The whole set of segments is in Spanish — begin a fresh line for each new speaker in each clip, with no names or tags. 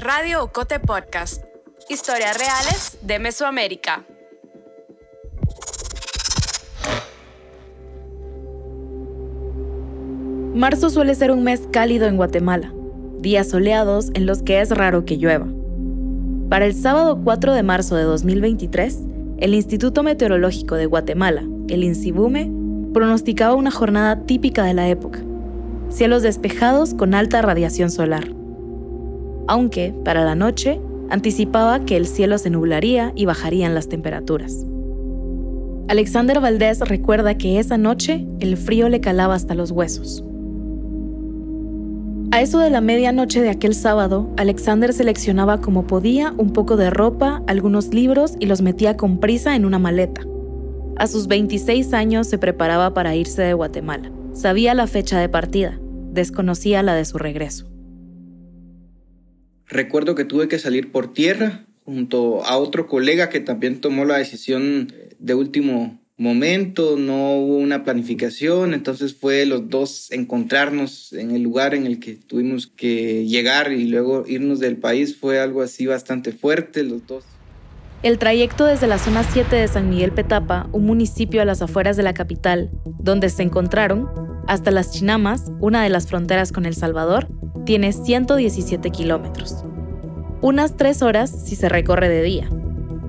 Radio Ocote Podcast. Historias reales de Mesoamérica.
Marzo suele ser un mes cálido en Guatemala, días soleados en los que es raro que llueva. Para el sábado 4 de marzo de 2023, el Instituto Meteorológico de Guatemala, el INSIBUME, pronosticaba una jornada típica de la época. Cielos despejados con alta radiación solar aunque, para la noche, anticipaba que el cielo se nublaría y bajarían las temperaturas. Alexander Valdés recuerda que esa noche el frío le calaba hasta los huesos. A eso de la medianoche de aquel sábado, Alexander seleccionaba como podía un poco de ropa, algunos libros y los metía con prisa en una maleta. A sus 26 años se preparaba para irse de Guatemala. Sabía la fecha de partida, desconocía la de su regreso.
Recuerdo que tuve que salir por tierra junto a otro colega que también tomó la decisión de último momento, no hubo una planificación, entonces fue los dos encontrarnos en el lugar en el que tuvimos que llegar y luego irnos del país, fue algo así bastante fuerte, los dos.
El trayecto desde la zona 7 de San Miguel Petapa, un municipio a las afueras de la capital, donde se encontraron, hasta las Chinamas, una de las fronteras con El Salvador, tiene 117 kilómetros. Unas tres horas si se recorre de día.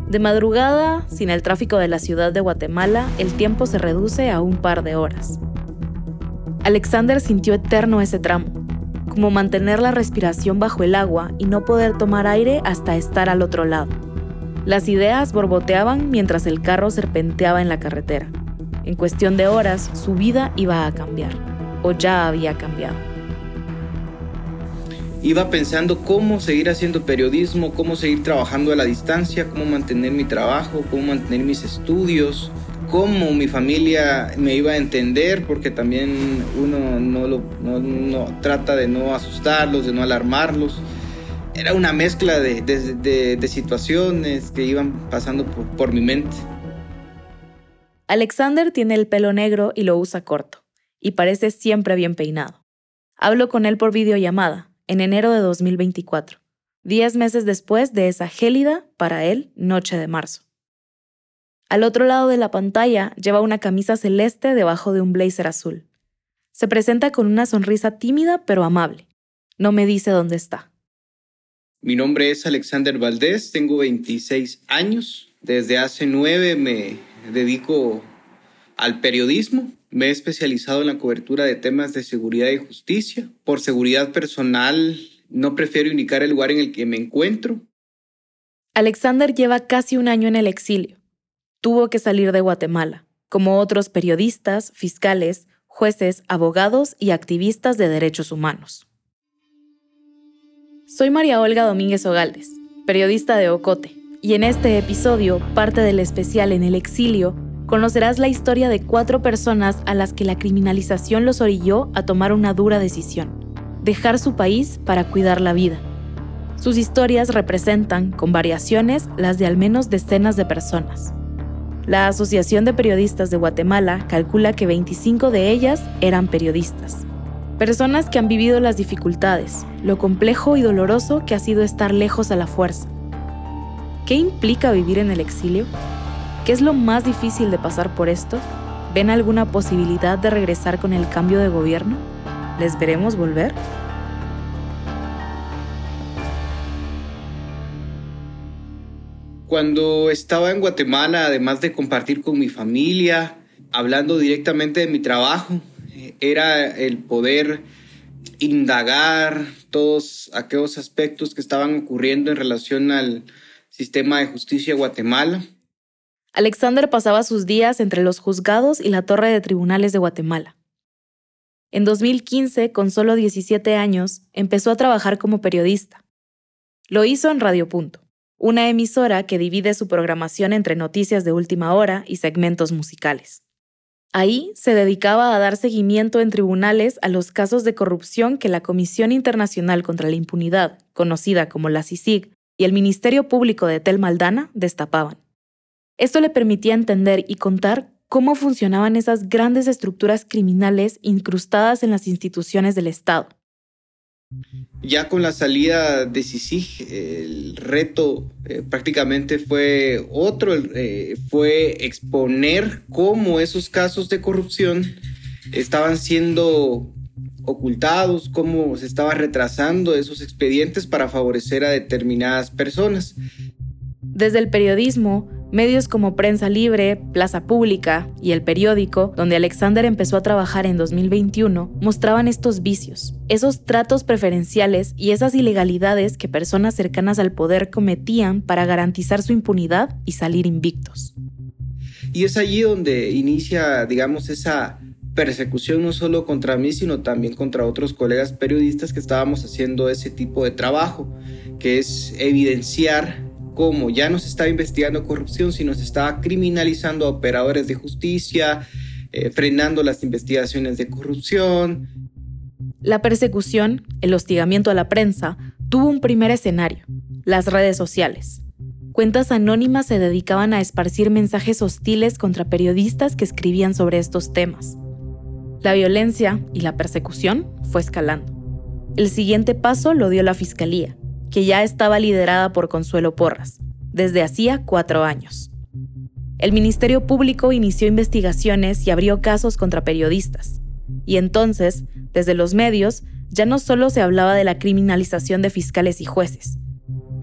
De madrugada, sin el tráfico de la ciudad de Guatemala, el tiempo se reduce a un par de horas. Alexander sintió eterno ese tramo, como mantener la respiración bajo el agua y no poder tomar aire hasta estar al otro lado. Las ideas borboteaban mientras el carro serpenteaba en la carretera. En cuestión de horas, su vida iba a cambiar, o ya había cambiado
iba pensando cómo seguir haciendo periodismo, cómo seguir trabajando a la distancia, cómo mantener mi trabajo, cómo mantener mis estudios, cómo mi familia me iba a entender, porque también uno no, lo, trata de no asustarlos, de no alarmarlos. Era una mezcla de, situaciones que iban pasando por mi mente.
Alexander tiene el pelo negro y lo usa corto, y parece siempre bien peinado. Hablo con él por videollamada, en enero de 2024, diez meses después de esa gélida, para él, noche de marzo. Al otro lado de la pantalla lleva una camisa celeste debajo de un blazer azul. Se presenta con una sonrisa tímida pero amable. No me dice dónde está.
Mi nombre es Alexander Valdés, tengo 26 años. Desde hace nueve me dedico al periodismo. Me he especializado en la cobertura de temas de seguridad y justicia. Por seguridad personal, no prefiero indicar el lugar en el que me encuentro.
Alexander lleva casi un año en el exilio. Tuvo que salir de Guatemala, como otros periodistas, fiscales, jueces, abogados y activistas de derechos humanos. Soy María Olga Domínguez Ogaldes, periodista de Ocote, y en este episodio, parte del especial en el exilio, conocerás la historia de cuatro personas a las que la criminalización los orilló a tomar una dura decisión, dejar su país para cuidar la vida. Sus historias representan, con variaciones, las de al menos decenas de personas. La Asociación de Periodistas de Guatemala calcula que 25 de ellas eran periodistas. Personas que han vivido las dificultades, lo complejo y doloroso que ha sido estar lejos a la fuerza. ¿Qué implica vivir en el exilio? ¿Qué es lo más difícil de pasar por esto? ¿Ven alguna posibilidad de regresar con el cambio de gobierno? ¿Les veremos volver?
Cuando estaba en Guatemala, además de compartir con mi familia, hablando directamente de mi trabajo, era el poder indagar todos aquellos aspectos que estaban ocurriendo en relación al sistema de justicia Guatemala
Alexander pasaba sus días entre los juzgados y la torre de tribunales de Guatemala. En 2015, con solo 17 años, empezó a trabajar como periodista. Lo hizo en Radio Punto, una emisora que divide su programación entre noticias de última hora y segmentos musicales. Ahí se dedicaba a dar seguimiento en tribunales a los casos de corrupción que la Comisión Internacional contra la Impunidad, conocida como la CICIG, y el Ministerio Público de Tel Maldana destapaban. Esto le permitía entender y contar cómo funcionaban esas grandes estructuras criminales incrustadas en las instituciones del Estado.
Ya con la salida de CICIG, el reto eh, prácticamente fue otro, eh, fue exponer cómo esos casos de corrupción estaban siendo ocultados, cómo se estaba retrasando esos expedientes para favorecer a determinadas personas.
Desde el periodismo, medios como Prensa Libre, Plaza Pública y El Periódico, donde Alexander empezó a trabajar en 2021, mostraban estos vicios, esos tratos preferenciales y esas ilegalidades que personas cercanas al poder cometían para garantizar su impunidad y salir invictos.
Y es allí donde inicia, digamos, esa persecución no solo contra mí, sino también contra otros colegas periodistas que estábamos haciendo ese tipo de trabajo, que es evidenciar cómo ya no se estaba investigando corrupción, sino se estaba criminalizando a operadores de justicia, eh, frenando las investigaciones de corrupción.
La persecución, el hostigamiento a la prensa, tuvo un primer escenario, las redes sociales. Cuentas anónimas se dedicaban a esparcir mensajes hostiles contra periodistas que escribían sobre estos temas. La violencia y la persecución fue escalando. El siguiente paso lo dio la Fiscalía, que ya estaba liderada por Consuelo Porras, desde hacía cuatro años. El Ministerio Público inició investigaciones y abrió casos contra periodistas. Y entonces, desde los medios, ya no solo se hablaba de la criminalización de fiscales y jueces.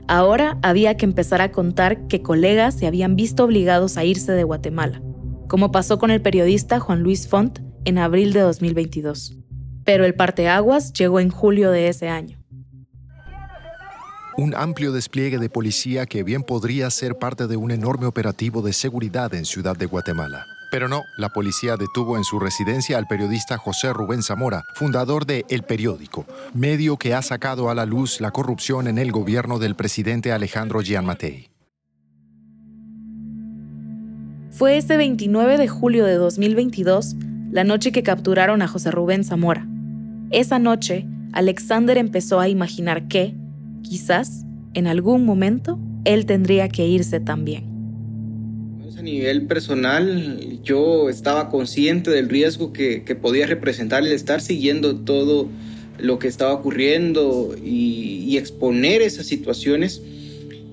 Ahora había que empezar a contar que colegas se habían visto obligados a irse de Guatemala, como pasó con el periodista Juan Luis Font en abril de 2022. Pero el parteaguas llegó en julio de ese año
un amplio despliegue de policía que bien podría ser parte de un enorme operativo de seguridad en Ciudad de Guatemala. Pero no, la policía detuvo en su residencia al periodista José Rubén Zamora, fundador de El Periódico, medio que ha sacado a la luz la corrupción en el gobierno del presidente Alejandro Gianmatei.
Fue ese 29 de julio de 2022 la noche que capturaron a José Rubén Zamora. Esa noche, Alexander empezó a imaginar que, quizás en algún momento él tendría que irse también.
A nivel personal, yo estaba consciente del riesgo que, podía representar el estar siguiendo todo lo que estaba ocurriendo y, exponer esas situaciones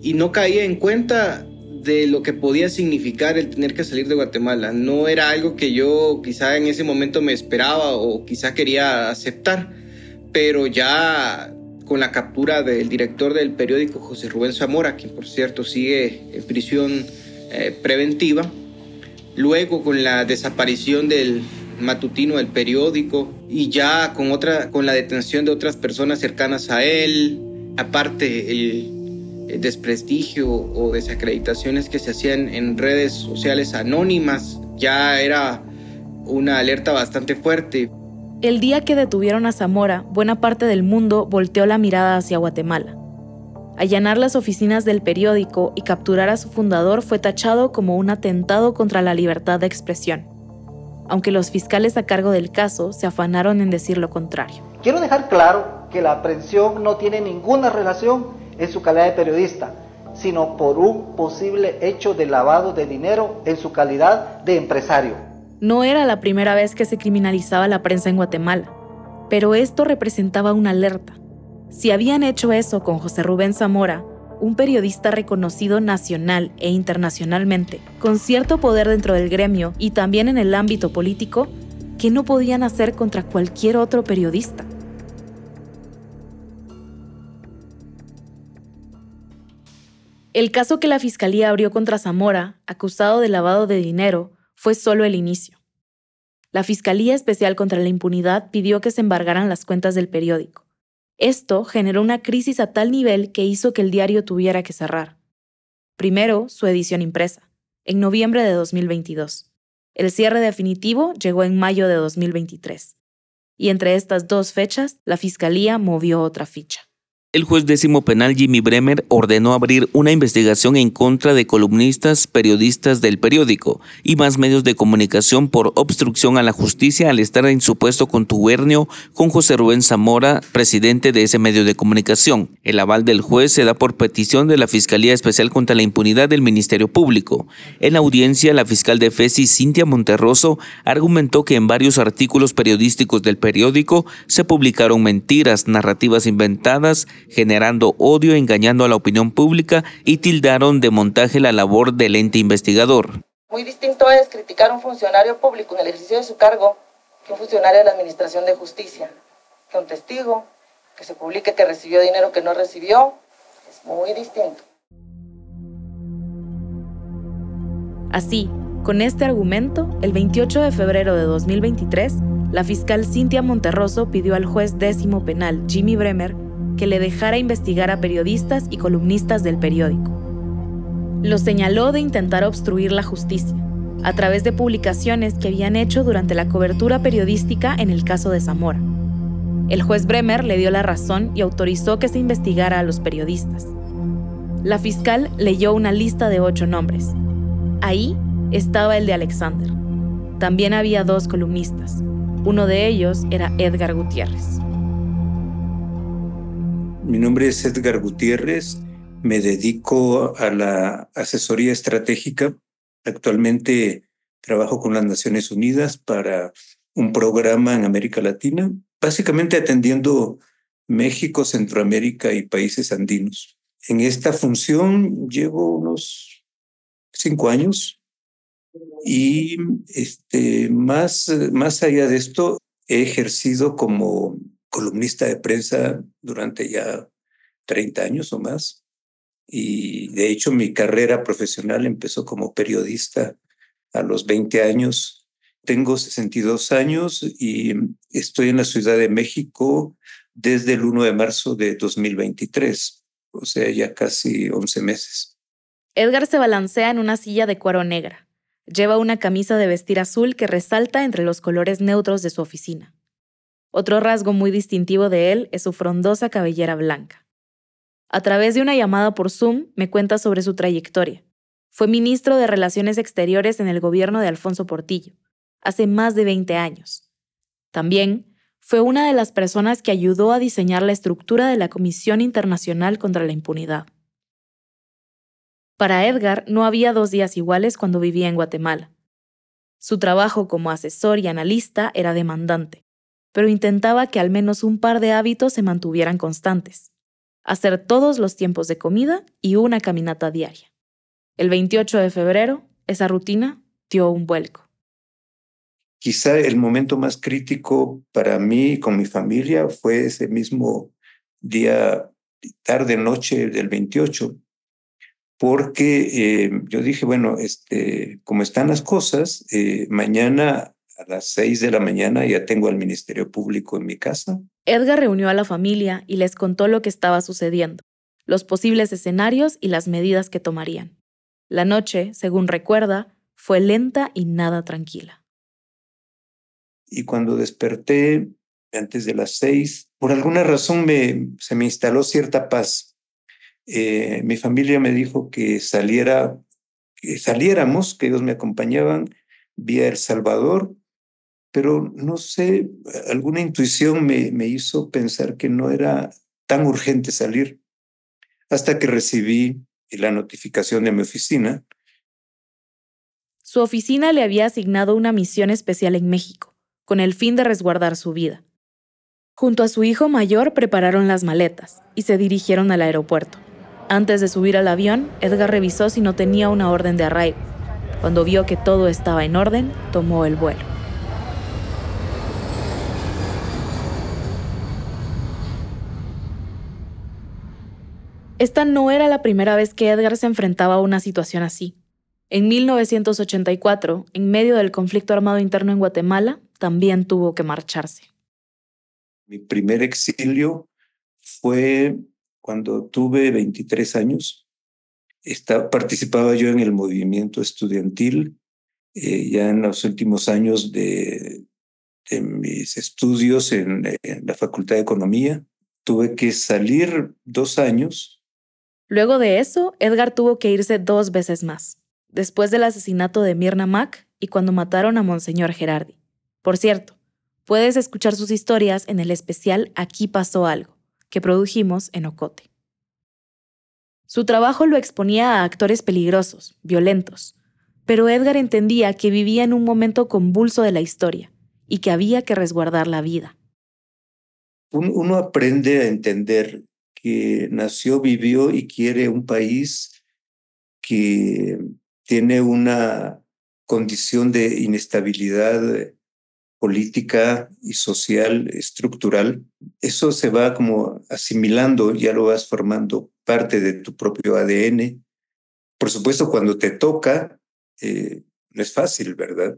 y no caía en cuenta de lo que podía significar el tener que salir de Guatemala. No era algo que yo quizá en ese momento me esperaba o quizá quería aceptar, pero ya con la captura del director del periódico José Rubén Zamora, quien por cierto sigue en prisión eh, preventiva. Luego con la desaparición del matutino del periódico y ya con, otra, con la detención de otras personas cercanas a él, aparte el, desprestigio o desacreditaciones que se hacían en redes sociales anónimas, ya era una alerta bastante fuerte.
El día que detuvieron a Zamora, buena parte del mundo volteó la mirada hacia Guatemala. Allanar las oficinas del periódico y capturar a su fundador fue tachado como un atentado contra la libertad de expresión, aunque los fiscales a cargo del caso se afanaron en decir lo contrario.
Quiero dejar claro que la aprehensión no tiene ninguna relación en su calidad de periodista, sino por un posible hecho de lavado de dinero en su calidad de empresario.
No era la primera vez que se criminalizaba la prensa en Guatemala, pero esto representaba una alerta. Si habían hecho eso con José Rubén Zamora, un periodista reconocido nacional e internacionalmente, con cierto poder dentro del gremio y también en el ámbito político, ¿qué no podían hacer contra cualquier otro periodista? El caso que la Fiscalía abrió contra Zamora, acusado de lavado de dinero, fue solo el inicio. La Fiscalía Especial contra la Impunidad pidió que se embargaran las cuentas del periódico. Esto generó una crisis a tal nivel que hizo que el diario tuviera que cerrar. Primero, su edición impresa, en noviembre de 2022. El cierre definitivo llegó en mayo de 2023. Y entre estas dos fechas, la Fiscalía movió otra ficha.
El juez décimo penal Jimmy Bremer ordenó abrir una investigación en contra de columnistas, periodistas del periódico y más medios de comunicación por obstrucción a la justicia al estar en supuesto contubernio con José Rubén Zamora, presidente de ese medio de comunicación. El aval del juez se da por petición de la Fiscalía Especial contra la Impunidad del Ministerio Público. En la audiencia, la fiscal de FESI, Cintia Monterroso, argumentó que en varios artículos periodísticos del periódico se publicaron mentiras, narrativas inventadas, generando odio, engañando a la opinión pública y tildaron de montaje la labor del ente investigador.
Muy distinto es criticar a un funcionario público en el ejercicio de su cargo que un funcionario de la Administración de Justicia, que un testigo, que se publique que recibió dinero que no recibió, es muy distinto.
Así, con este argumento, el 28 de febrero de 2023, la fiscal Cintia Monterroso pidió al juez décimo penal Jimmy Bremer que le dejara investigar a periodistas y columnistas del periódico. Lo señaló de intentar obstruir la justicia, a través de publicaciones que habían hecho durante la cobertura periodística en el caso de Zamora. El juez Bremer le dio la razón y autorizó que se investigara a los periodistas. La fiscal leyó una lista de ocho nombres. Ahí estaba el de Alexander. También había dos columnistas. Uno de ellos era Edgar Gutiérrez.
Mi nombre es Edgar Gutiérrez, me dedico a la asesoría estratégica. Actualmente trabajo con las Naciones Unidas para un programa en América Latina, básicamente atendiendo México, Centroamérica y países andinos. En esta función llevo unos cinco años y este, más, más allá de esto, he ejercido como columnista de prensa durante ya 30 años o más. Y de hecho mi carrera profesional empezó como periodista a los 20 años. Tengo 62 años y estoy en la Ciudad de México desde el 1 de marzo de 2023, o sea, ya casi 11 meses.
Edgar se balancea en una silla de cuero negra. Lleva una camisa de vestir azul que resalta entre los colores neutros de su oficina. Otro rasgo muy distintivo de él es su frondosa cabellera blanca. A través de una llamada por Zoom me cuenta sobre su trayectoria. Fue ministro de Relaciones Exteriores en el gobierno de Alfonso Portillo, hace más de 20 años. También fue una de las personas que ayudó a diseñar la estructura de la Comisión Internacional contra la Impunidad. Para Edgar no había dos días iguales cuando vivía en Guatemala. Su trabajo como asesor y analista era demandante pero intentaba que al menos un par de hábitos se mantuvieran constantes. Hacer todos los tiempos de comida y una caminata diaria. El 28 de febrero, esa rutina dio un vuelco.
Quizá el momento más crítico para mí y con mi familia fue ese mismo día, tarde, noche del 28, porque eh, yo dije, bueno, este, como están las cosas, eh, mañana a las seis de la mañana ya tengo al Ministerio Público en mi casa.
Edgar reunió a la familia y les contó lo que estaba sucediendo, los posibles escenarios y las medidas que tomarían. La noche, según recuerda, fue lenta y nada tranquila.
Y cuando desperté antes de las seis, por alguna razón me, se me instaló cierta paz. Eh, mi familia me dijo que saliera, que saliéramos, que ellos me acompañaban vía El Salvador pero no sé, alguna intuición me, me hizo pensar que no era tan urgente salir hasta que recibí la notificación de mi oficina.
Su oficina le había asignado una misión especial en México, con el fin de resguardar su vida. Junto a su hijo mayor prepararon las maletas y se dirigieron al aeropuerto. Antes de subir al avión, Edgar revisó si no tenía una orden de arraigo. Cuando vio que todo estaba en orden, tomó el vuelo. Esta no era la primera vez que Edgar se enfrentaba a una situación así. En 1984, en medio del conflicto armado interno en Guatemala, también tuvo que marcharse.
Mi primer exilio fue cuando tuve 23 años. participaba yo en el movimiento estudiantil eh, ya en los últimos años de, mis estudios en la Facultad de Economía tuve que salir dos años.
Luego de eso, Edgar tuvo que irse dos veces más, después del asesinato de Mirna Mac y cuando mataron a Monseñor Gerardi. Por cierto, puedes escuchar sus historias en el especial Aquí pasó algo, que produjimos en Ocote. Su trabajo lo exponía a actores peligrosos, violentos, pero Edgar entendía que vivía en un momento convulso de la historia y que había que resguardar la vida.
Uno aprende a entender que nació, vivió y quiere un país que tiene una condición de inestabilidad política y social estructural, eso se va como asimilando, ya lo vas formando parte de tu propio ADN. Por supuesto, cuando te toca, eh, no es fácil, ¿verdad?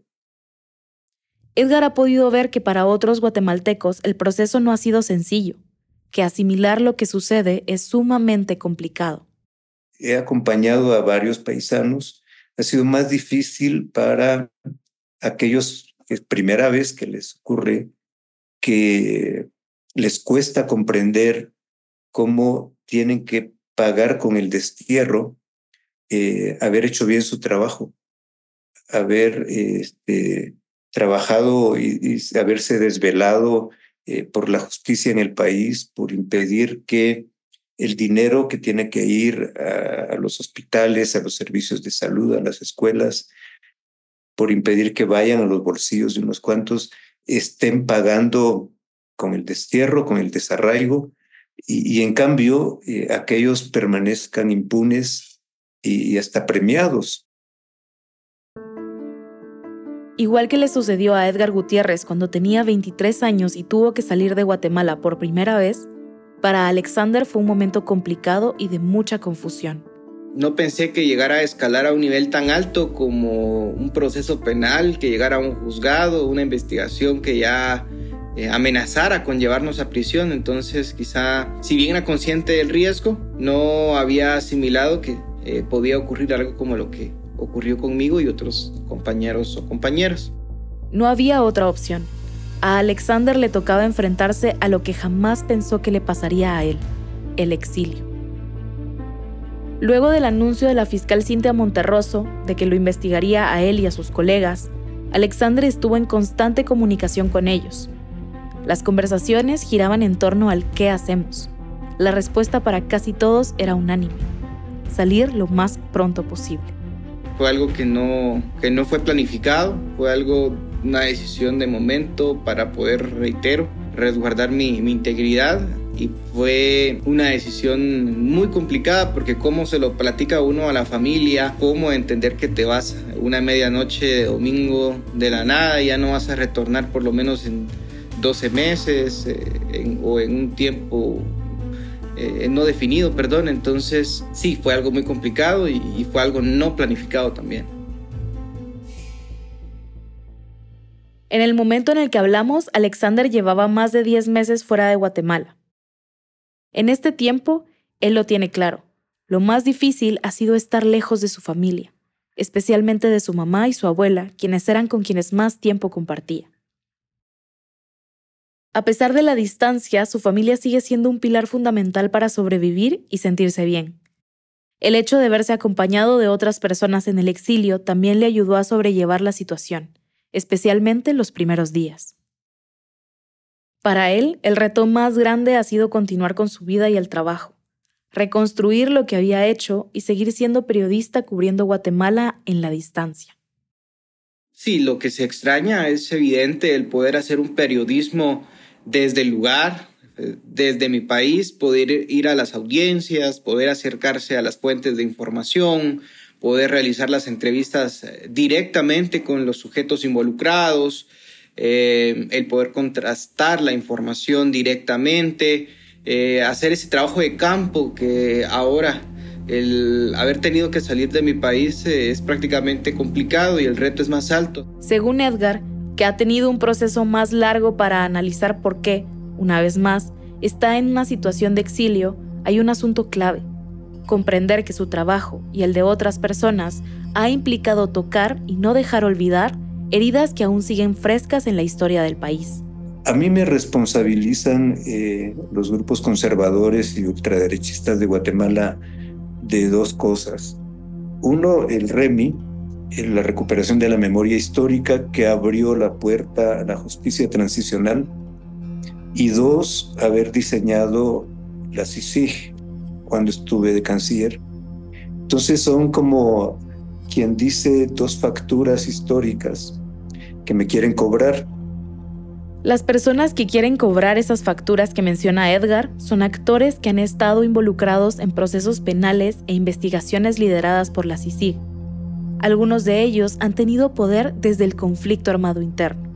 Edgar ha podido ver que para otros guatemaltecos el proceso no ha sido sencillo, que asimilar lo que sucede es sumamente complicado.
He acompañado a varios paisanos. Ha sido más difícil para aquellos es primera vez que les ocurre que les cuesta comprender cómo tienen que pagar con el destierro eh, haber hecho bien su trabajo, haber este, trabajado y, haberse desvelado eh, por la justicia en el país, por impedir que el dinero que tiene que ir a los hospitales, a los servicios de salud, a las escuelas, por impedir que vayan a los bolsillos de unos cuantos, estén pagando con el destierro, con el desarraigo, y, en cambio eh, aquellos permanezcan impunes y, y hasta premiados.
Igual que le sucedió a Edgar Gutiérrez cuando tenía 23 años y tuvo que salir de Guatemala por primera vez, para Alexander fue un momento complicado y de mucha confusión.
No pensé que llegara a escalar a un nivel tan alto como un proceso penal, que llegara a un juzgado, una investigación que ya eh, amenazara con llevarnos a prisión. Entonces quizá, si bien era consciente del riesgo, no había asimilado que eh, podía ocurrir algo como lo que ocurrió conmigo y otros compañeros o compañeras.
No había otra opción. A Alexander le tocaba enfrentarse a lo que jamás pensó que le pasaría a él, el exilio. Luego del anuncio de la fiscal Cintia Monterroso de que lo investigaría a él y a sus colegas, Alexander estuvo en constante comunicación con ellos. Las conversaciones giraban en torno al qué hacemos. La respuesta para casi todos era unánime. Salir lo más pronto posible.
Fue algo que no, que no fue planificado, fue algo, una decisión de momento para poder, reitero, resguardar mi, mi integridad y fue una decisión muy complicada porque cómo se lo platica uno a la familia, cómo entender que te vas una medianoche de domingo de la nada ya no vas a retornar por lo menos en 12 meses eh, o en un tiempo eh, no definido, perdón. Entonces sí, fue algo muy complicado y, y fue algo no planificado también.
En el momento en el que hablamos, Alexander llevaba más de 10 meses fuera de Guatemala. En este tiempo, él lo tiene claro. Lo más difícil ha sido estar lejos de su familia, especialmente de su mamá y su abuela, quienes eran con quienes más tiempo compartía. A pesar de la distancia, su familia sigue siendo un pilar fundamental para sobrevivir y sentirse bien. El hecho de verse acompañado de otras personas en el exilio también le ayudó a sobrellevar la situación, especialmente los primeros días. Para él, el reto más grande ha sido continuar con su vida y el trabajo, reconstruir lo que había hecho y seguir siendo periodista cubriendo Guatemala en la distancia.
Sí, lo que se extraña es evidente el poder hacer un periodismo desde el lugar, desde mi país, poder ir a las audiencias, poder acercarse a las fuentes de información, poder realizar las entrevistas eh, directamente con los sujetos involucrados, eh, el poder contrastar la información directamente, eh, hacer ese trabajo de campo que ahora el haber tenido que salir de mi país eh, es prácticamente complicado y el reto es más alto.
Según Edgar, que ha tenido un proceso más largo para analizar por qué, una vez más, está en una situación de exilio, hay un asunto clave. Comprender que su trabajo y el de otras personas ha implicado tocar y no dejar olvidar heridas que aún siguen frescas en la historia del país.
A mí me responsabilizan eh, los grupos conservadores y ultraderechistas de Guatemala de dos cosas. Uno, el REMI, la recuperación de la memoria histórica que abrió la puerta a la justicia transicional. Y dos, haber diseñado la CICIG cuando estuve de canciller. Entonces son como quien dice dos facturas históricas que me quieren cobrar
las personas que quieren cobrar esas facturas que menciona Edgar son actores que han estado involucrados en procesos penales e investigaciones lideradas por la CICIG. Algunos de ellos han tenido poder desde el conflicto armado interno.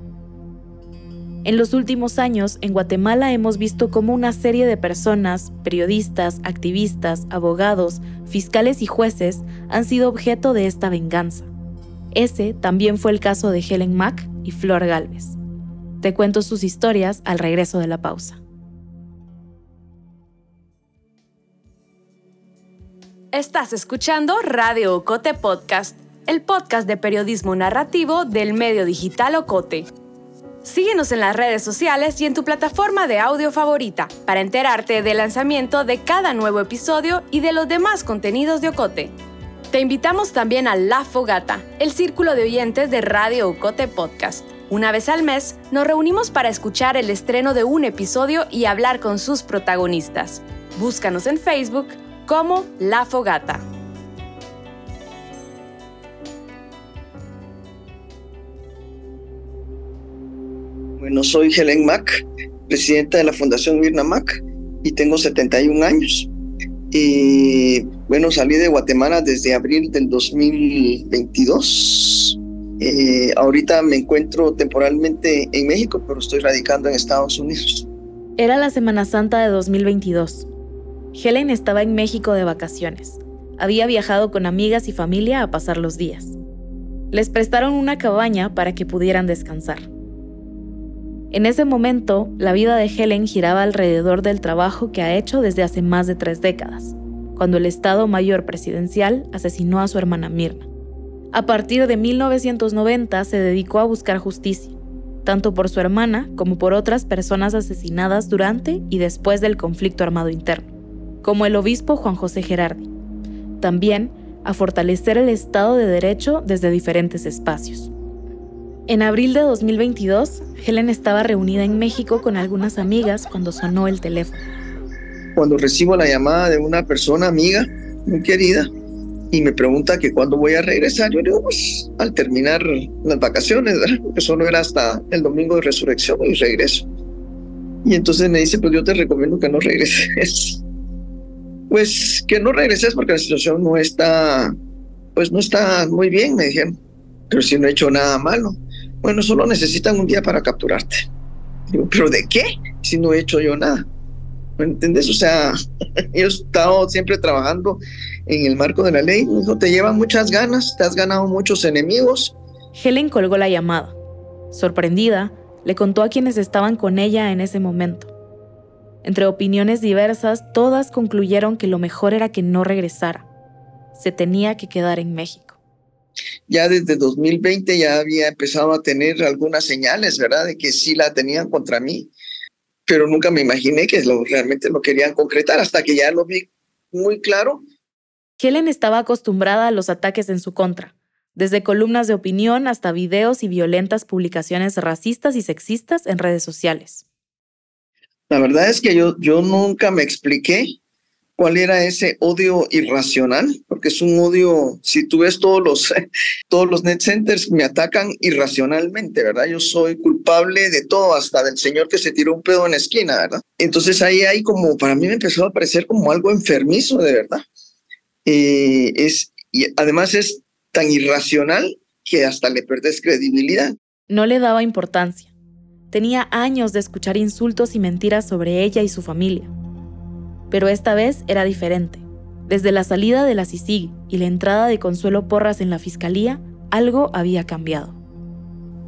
En los últimos años, en Guatemala hemos visto cómo una serie de personas, periodistas, activistas, abogados, fiscales y jueces han sido objeto de esta venganza. Ese también fue el caso de Helen Mack y Flor Galvez. Te cuento sus historias al regreso de la pausa.
Estás escuchando Radio Ocote Podcast, el podcast de periodismo narrativo del medio digital Ocote. Síguenos en las redes sociales y en tu plataforma de audio favorita para enterarte del lanzamiento de cada nuevo episodio y de los demás contenidos de Ocote. Te invitamos también a La Fogata, el círculo de oyentes de Radio Ocote Podcast. Una vez al mes, nos reunimos para escuchar el estreno de un episodio y hablar con sus protagonistas. Búscanos en Facebook como La Fogata.
Bueno, soy Helen Mack, presidenta de la Fundación Mirna Mack y tengo 71 años. Y bueno, salí de Guatemala desde abril del 2022 eh, ahorita me encuentro temporalmente en México, pero estoy radicando en Estados Unidos.
Era la Semana Santa de 2022. Helen estaba en México de vacaciones. Había viajado con amigas y familia a pasar los días. Les prestaron una cabaña para que pudieran descansar. En ese momento, la vida de Helen giraba alrededor del trabajo que ha hecho desde hace más de tres décadas, cuando el Estado Mayor Presidencial asesinó a su hermana Mirna. A partir de 1990 se dedicó a buscar justicia, tanto por su hermana como por otras personas asesinadas durante y después del conflicto armado interno, como el obispo Juan José Gerardi. También a fortalecer el Estado de Derecho desde diferentes espacios. En abril de 2022, Helen estaba reunida en México con algunas amigas cuando sonó el teléfono.
Cuando recibo la llamada de una persona amiga, muy querida, y me pregunta que cuándo voy a regresar. Yo digo, pues al terminar las vacaciones. Porque solo era hasta el domingo de resurrección y regreso. Y entonces me dice, pues yo te recomiendo que no regreses. Pues que no regreses porque la situación no está, pues no está muy bien, me dijeron. Pero si no he hecho nada malo. Bueno, solo necesitan un día para capturarte. Digo, ¿pero de qué? Si no he hecho yo nada. ¿Me entiendes? O sea, yo he estado siempre trabajando en el marco de la ley. Hijo, te llevan muchas ganas, te has ganado muchos enemigos.
Helen colgó la llamada. Sorprendida, le contó a quienes estaban con ella en ese momento. Entre opiniones diversas, todas concluyeron que lo mejor era que no regresara. Se tenía que quedar en México.
Ya desde 2020 ya había empezado a tener algunas señales, ¿verdad? De que sí la tenían contra mí pero nunca me imaginé que lo, realmente lo querían concretar hasta que ya lo vi muy claro.
Helen estaba acostumbrada a los ataques en su contra, desde columnas de opinión hasta videos y violentas publicaciones racistas y sexistas en redes sociales.
La verdad es que yo, yo nunca me expliqué cuál era ese odio irracional, porque es un odio, si tú ves todos los, todos los net centers me atacan irracionalmente, ¿verdad? Yo soy culpable de todo, hasta del señor que se tiró un pedo en la esquina, ¿verdad? Entonces ahí hay como, para mí me empezó a parecer como algo enfermizo, de verdad. Eh, es, y además es tan irracional que hasta le perdes credibilidad.
No le daba importancia. Tenía años de escuchar insultos y mentiras sobre ella y su familia pero esta vez era diferente. Desde la salida de la CICIG y la entrada de Consuelo Porras en la fiscalía, algo había cambiado.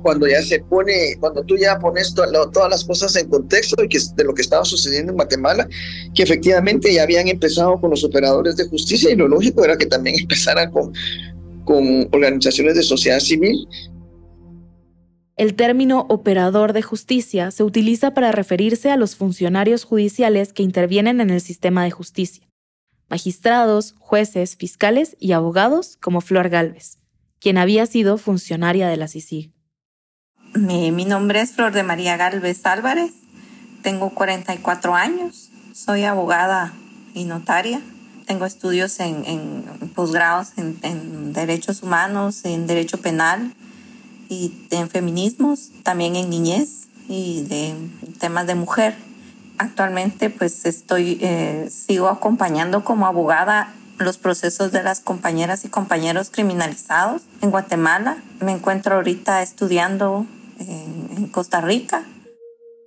Cuando ya se pone, cuando tú ya pones todas las cosas en contexto y que de lo que estaba sucediendo en Guatemala, que efectivamente ya habían empezado con los operadores de justicia y lo lógico era que también empezaran con organizaciones de sociedad civil
El término operador de justicia se utiliza para referirse a los funcionarios judiciales que intervienen en el sistema de justicia, magistrados, jueces, fiscales y abogados como Flor Galvez, quien había sido funcionaria de la CICIG.
Mi, nombre es Flor de María Galvez Álvarez, tengo 44 años, soy abogada y notaria, tengo estudios en, posgrados en derechos humanos, en derecho penal, y en feminismos, también en niñez y de temas de mujer. Actualmente pues estoy, eh, sigo acompañando como abogada los procesos de las compañeras y compañeros criminalizados en Guatemala. Me encuentro ahorita estudiando en, en Costa Rica.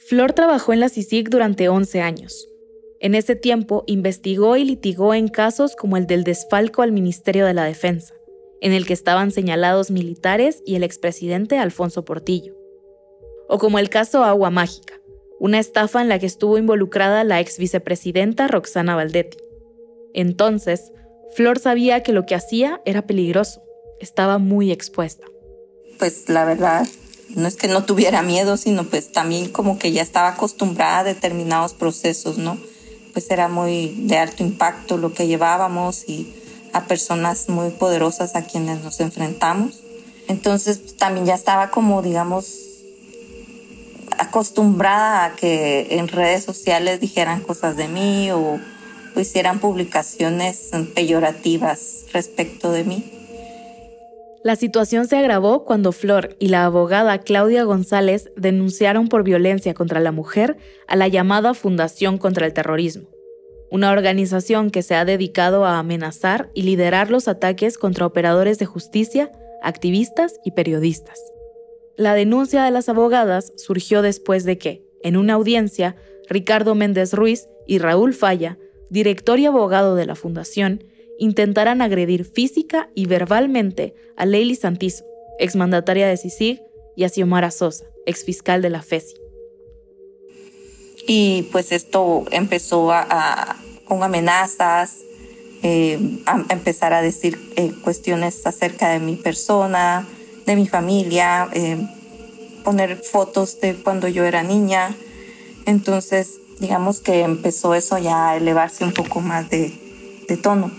Flor trabajó en la CICIG durante 11 años. En ese tiempo investigó y litigó en casos como el del desfalco al Ministerio de la Defensa en el que estaban señalados militares y el expresidente Alfonso Portillo. O como el caso Agua Mágica, una estafa en la que estuvo involucrada la ex vicepresidenta Roxana Valdetti. Entonces, Flor sabía que lo que hacía era peligroso, estaba muy expuesta.
Pues la verdad, no es que no tuviera miedo, sino pues también como que ya estaba acostumbrada a determinados procesos, ¿no? Pues era muy de alto impacto lo que llevábamos y a personas muy poderosas a quienes nos enfrentamos. Entonces también ya estaba como, digamos, acostumbrada a que en redes sociales dijeran cosas de mí o, hicieran publicaciones peyorativas respecto de mí.
La situación se agravó cuando Flor y la abogada Claudia González denunciaron por violencia contra la mujer a la llamada Fundación contra el Terrorismo una organización que se ha dedicado a amenazar y liderar los ataques contra operadores de justicia, activistas y periodistas. La denuncia de las abogadas surgió después de que, en una audiencia, Ricardo Méndez Ruiz y Raúl Falla, director y abogado de la fundación, intentaran agredir física y verbalmente a Leili Santizo, exmandataria de CICIG, y a Xiomara Sosa, exfiscal de la FESI.
Y pues esto empezó con amenazas, eh, a empezar a decir eh, cuestiones acerca de mi persona, de mi familia, eh, poner fotos de cuando yo era niña. Entonces, digamos que empezó eso ya a elevarse un poco más de, de tono.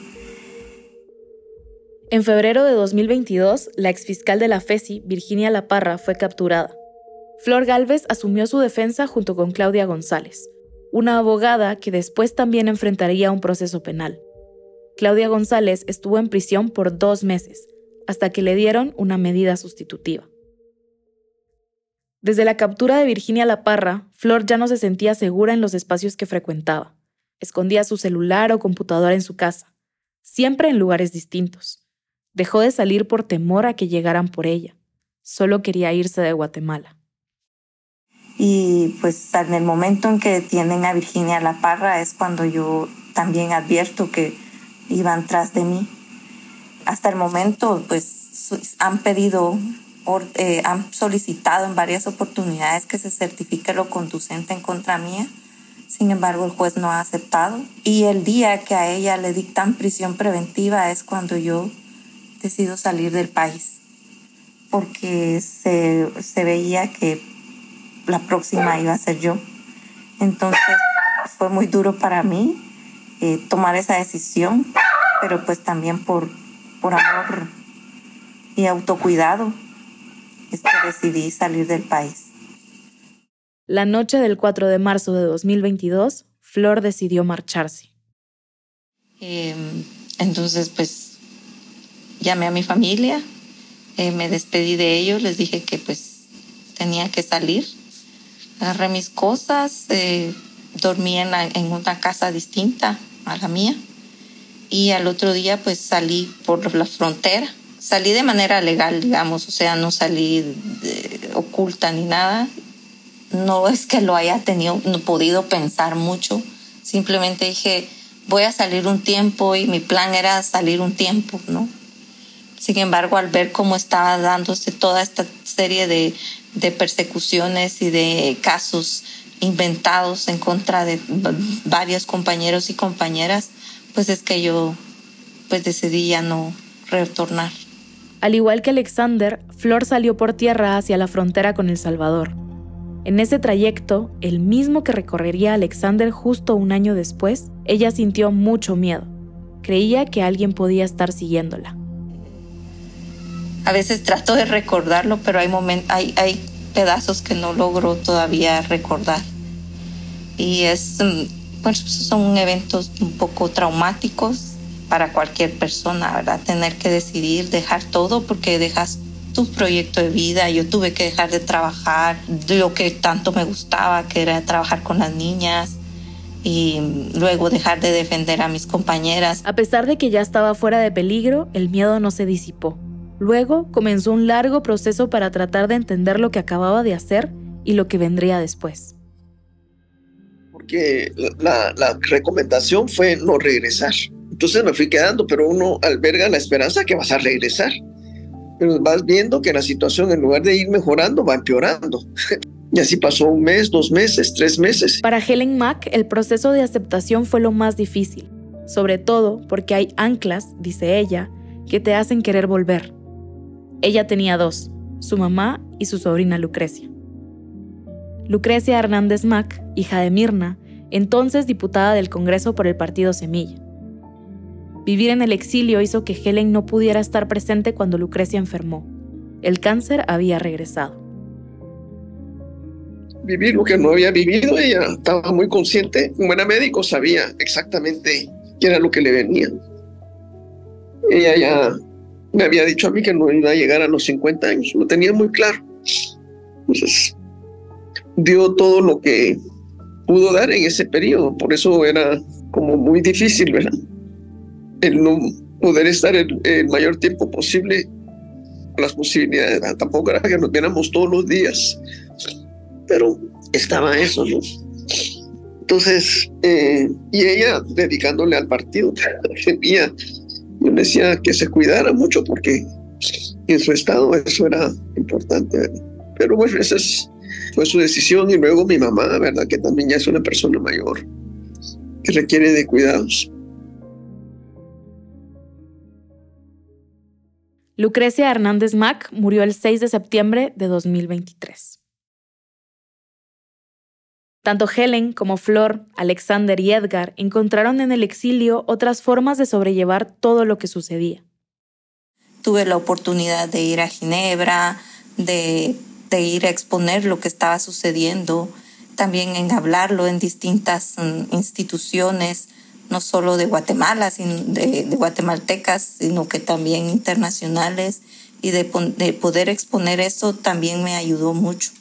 En febrero de 2022, la exfiscal de la FESI, Virginia La Parra, fue capturada. Flor Galvez asumió su defensa junto con Claudia González, una abogada que después también enfrentaría un proceso penal. Claudia González estuvo en prisión por dos meses, hasta que le dieron una medida sustitutiva. Desde la captura de Virginia La Parra, Flor ya no se sentía segura en los espacios que frecuentaba. Escondía su celular o computadora en su casa, siempre en lugares distintos. Dejó de salir por temor a que llegaran por ella. Solo quería irse de Guatemala.
Y pues en el momento en que detienen a Virginia La Parra es cuando yo también advierto que iban tras de mí. Hasta el momento pues han pedido, eh, han solicitado en varias oportunidades que se certifique lo conducente en contra mía. Sin embargo, el juez no ha aceptado. Y el día que a ella le dictan prisión preventiva es cuando yo decido salir del país. Porque se, se veía que la próxima iba a ser yo. Entonces fue muy duro para mí eh, tomar esa decisión, pero pues también por, por amor y autocuidado es que decidí salir del país.
La noche del 4 de marzo de 2022, Flor decidió marcharse.
Em, entonces, pues llamé a mi familia, eh, me despedí de ellos, les dije que pues tenía que salir agarré mis cosas, eh, dormí en, una casa distinta a la mía y al otro día pues salí por la frontera. Salí de manera legal, digamos, o sea, no salí oculta ni nada. No es que lo haya tenido, no podido pensar mucho. Simplemente dije, voy a salir un tiempo y mi plan era salir un tiempo, ¿no? Sin embargo, al ver cómo estaba dándose toda esta serie de de persecuciones y de casos inventados en contra de varios compañeros y compañeras, pues es que yo pues decidí ya no retornar.
Al igual que Alexander, Flor salió por tierra hacia la frontera con El Salvador. En ese trayecto, el mismo que recorrería Alexander justo un año después, ella sintió mucho miedo. Creía que alguien podía estar siguiéndola.
A veces trato de recordarlo, pero hay, hay, hay pedazos que no logro todavía recordar. Y es, mm, pues son eventos un poco traumáticos para cualquier persona, ¿verdad? Tener que decidir dejar todo porque dejas tu proyecto de vida. Yo tuve que dejar de trabajar lo que tanto me gustaba, que era trabajar con las niñas y luego dejar de defender a mis compañeras.
A pesar de que ya estaba fuera de peligro, el miedo no se disipó. Luego comenzó un largo proceso para tratar de entender lo que acababa de hacer y lo que vendría después.
Porque la, la recomendación fue no regresar. Entonces me fui quedando, pero uno alberga la esperanza que vas a regresar. Pero vas viendo que la situación en lugar de ir mejorando va empeorando. y así pasó un mes, dos meses, tres meses.
Para Helen Mack, el proceso de aceptación fue lo más difícil, sobre todo porque hay anclas, dice ella, que te hacen querer volver. Ella tenía dos, su mamá y su sobrina Lucrecia. Lucrecia Hernández Mack, hija de Mirna, entonces diputada del Congreso por el partido Semilla. Vivir en el exilio hizo que Helen no pudiera estar presente cuando Lucrecia enfermó. El cáncer había regresado.
Vivir lo que no había vivido, ella estaba muy consciente, como era médico, sabía exactamente qué era lo que le venía. Ella ya me había dicho a mí que no iba a llegar a los 50 años, lo tenía muy claro. Entonces, dio todo lo que pudo dar en ese periodo, por eso era como muy difícil, ¿verdad? el no poder estar el, mayor tiempo posible las posibilidades. Tampoco era que nos viéramos todos los días, pero estaba eso, ¿no? Entonces, eh, y ella dedicándole al partido, yo decía que se cuidara mucho porque en su estado eso era importante. Pero bueno, esa fue su decisión y luego mi mamá, ¿verdad? Que también ya es una persona mayor que requiere de cuidados.
Lucrecia Hernández Mack murió el 6 de septiembre de 2023. Tanto Helen como Flor, Alexander y Edgar encontraron en el exilio otras formas de sobrellevar todo lo que sucedía.
Tuve la oportunidad de ir a Ginebra, de, ir a exponer lo que estaba sucediendo, también en hablarlo en distintas mm, instituciones, no solo de Guatemala, sino de, guatemaltecas, sino que también internacionales. Y de, poder exponer eso también me ayudó mucho,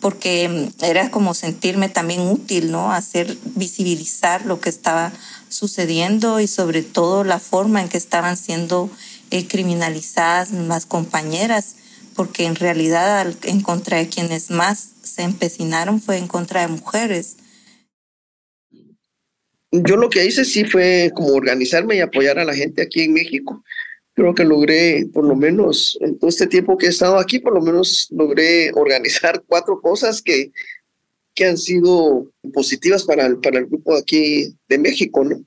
porque mm, era como sentirme también útil, ¿no? Hacer visibilizar lo que estaba sucediendo y sobre todo la forma en que estaban siendo eh, criminalizadas las compañeras, porque en realidad en contra de quienes más se empecinaron fue en contra de mujeres
yo lo que hice sí fue como organizarme y apoyar a la gente aquí en México. Creo que logré, por lo menos en todo este tiempo que he estado aquí, por lo menos logré organizar cuatro cosas que, que han sido positivas para el, para el grupo aquí de México, ¿no?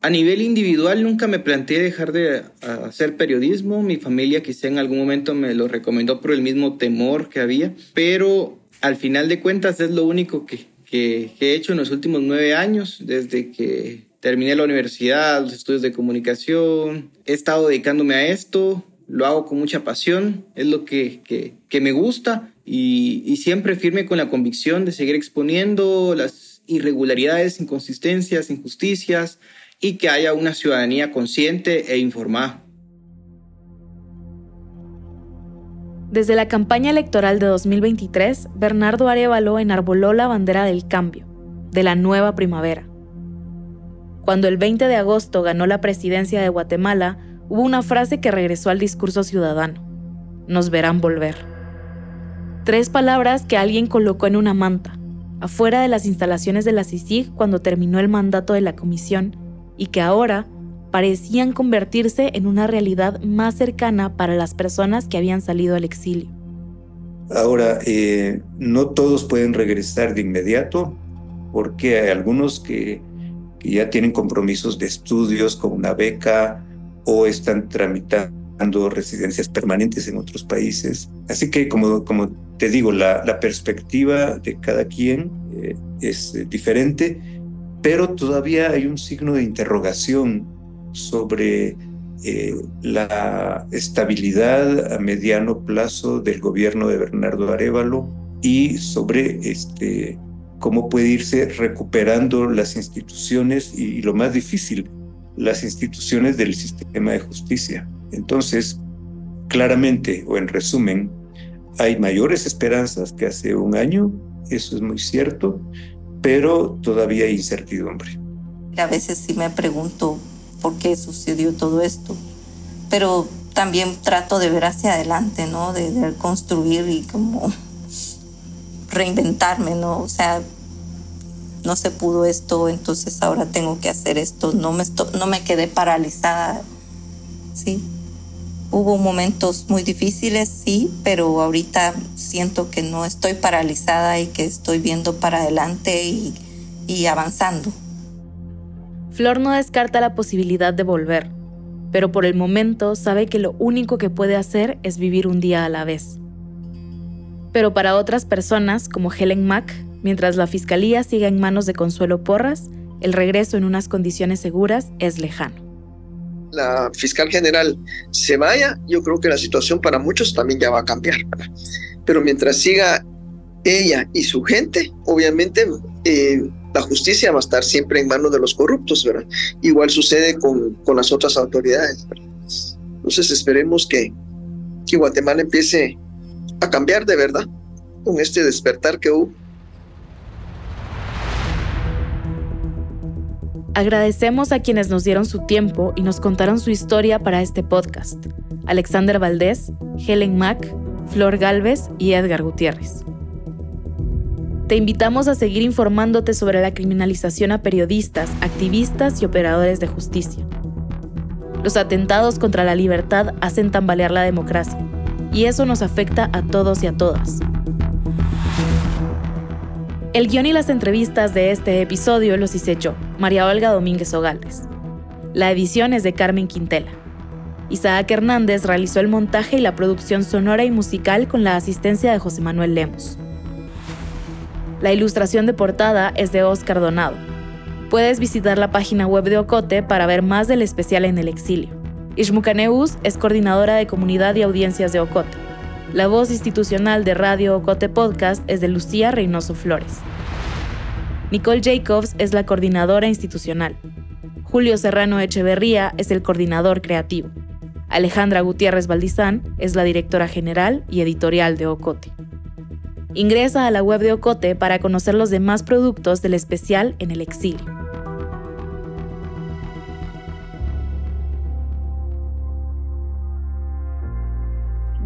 A nivel individual nunca me planteé dejar de hacer periodismo. Mi familia quizá en algún momento me lo recomendó por el mismo temor que había, pero al final de cuentas es lo único que, que, he hecho en los últimos nueve años, desde que terminé la universidad, los estudios de comunicación. He estado dedicándome a esto, lo hago con mucha pasión, es lo que, que, me gusta y, y, siempre firme con la convicción de seguir exponiendo las irregularidades, inconsistencias, injusticias y que haya una ciudadanía consciente e informada.
Desde la campaña electoral de 2023, Bernardo Arevalo enarboló la bandera del cambio, de la nueva primavera. Cuando el 20 de agosto ganó la presidencia de Guatemala, hubo una frase que regresó al discurso ciudadano. Nos verán volver. Tres palabras que alguien colocó en una manta, afuera de las instalaciones de la CICIG cuando terminó el mandato de la comisión, y que ahora parecían convertirse en una realidad más cercana para las personas que habían salido al exilio.
Ahora, eh, no todos pueden regresar de inmediato porque hay algunos que, ya tienen compromisos de estudios con una beca o están tramitando residencias permanentes en otros países. Así que, como, te digo, la, la perspectiva de cada quien eh, es eh, diferente, pero todavía hay un signo de interrogación sobre eh, la estabilidad a mediano plazo del gobierno de Bernardo Arevalo y sobre este, cómo puede irse recuperando las instituciones y, lo más difícil, las instituciones del sistema de justicia. Entonces, claramente, o en resumen, hay mayores esperanzas que hace un año, eso es muy cierto, pero todavía hay incertidumbre.
A veces sí me pregunto por qué sucedió todo esto, pero también trato de ver hacia adelante, ¿no? De, de construir y como reinventarme, ¿no? O sea, no se pudo esto, entonces ahora tengo que hacer esto. No me, no me quedé paralizada, sí. Hubo momentos muy difíciles, sí, pero ahorita siento que no estoy paralizada y que estoy viendo para adelante y, y avanzando.
Flor no descarta la posibilidad de volver, pero por el momento sabe que lo único que puede hacer es vivir un día a la vez. Pero para otras personas, como Helen Mack, mientras la fiscalía siga en manos de Consuelo Porras, el regreso en unas condiciones seguras es lejano.
La fiscal general se vaya, yo creo que la situación para muchos también ya va a cambiar. Pero mientras siga ella y su gente, obviamente eh, la justicia va a estar siempre en manos de los corruptos, ¿verdad? Igual sucede con, con las otras autoridades. Entonces esperemos que, que Guatemala empiece a cambiar de verdad con este despertar que hubo.
Agradecemos a quienes nos dieron su tiempo y nos contaron su historia para este podcast. Alexander Valdés, Helen Mack, Flor Galvez y Edgar Gutiérrez. Te invitamos a seguir informándote sobre la criminalización a periodistas, activistas y operadores de justicia. Los atentados contra la libertad hacen tambalear la democracia y eso nos afecta a todos y a todas. El guion y las entrevistas de este episodio los hice yo, María Olga Domínguez Ogaldes. La edición es de Carmen Quintela. Isaac Hernández realizó el montaje y la producción sonora y musical con la asistencia de José Manuel Lemos. La ilustración de portada es de Oscar Donado. Puedes visitar la página web de Ocote para ver más del especial en el exilio. Ishmucaneus es coordinadora de comunidad y audiencias de Ocote. La voz institucional de Radio Ocote Podcast es de Lucía Reynoso Flores. Nicole Jacobs es la coordinadora institucional. Julio Serrano Echeverría es el coordinador creativo. Alejandra Gutiérrez Valdizán es la directora general y editorial de Ocote. Ingresa a la web de Ocote para conocer los demás productos del especial en el exilio.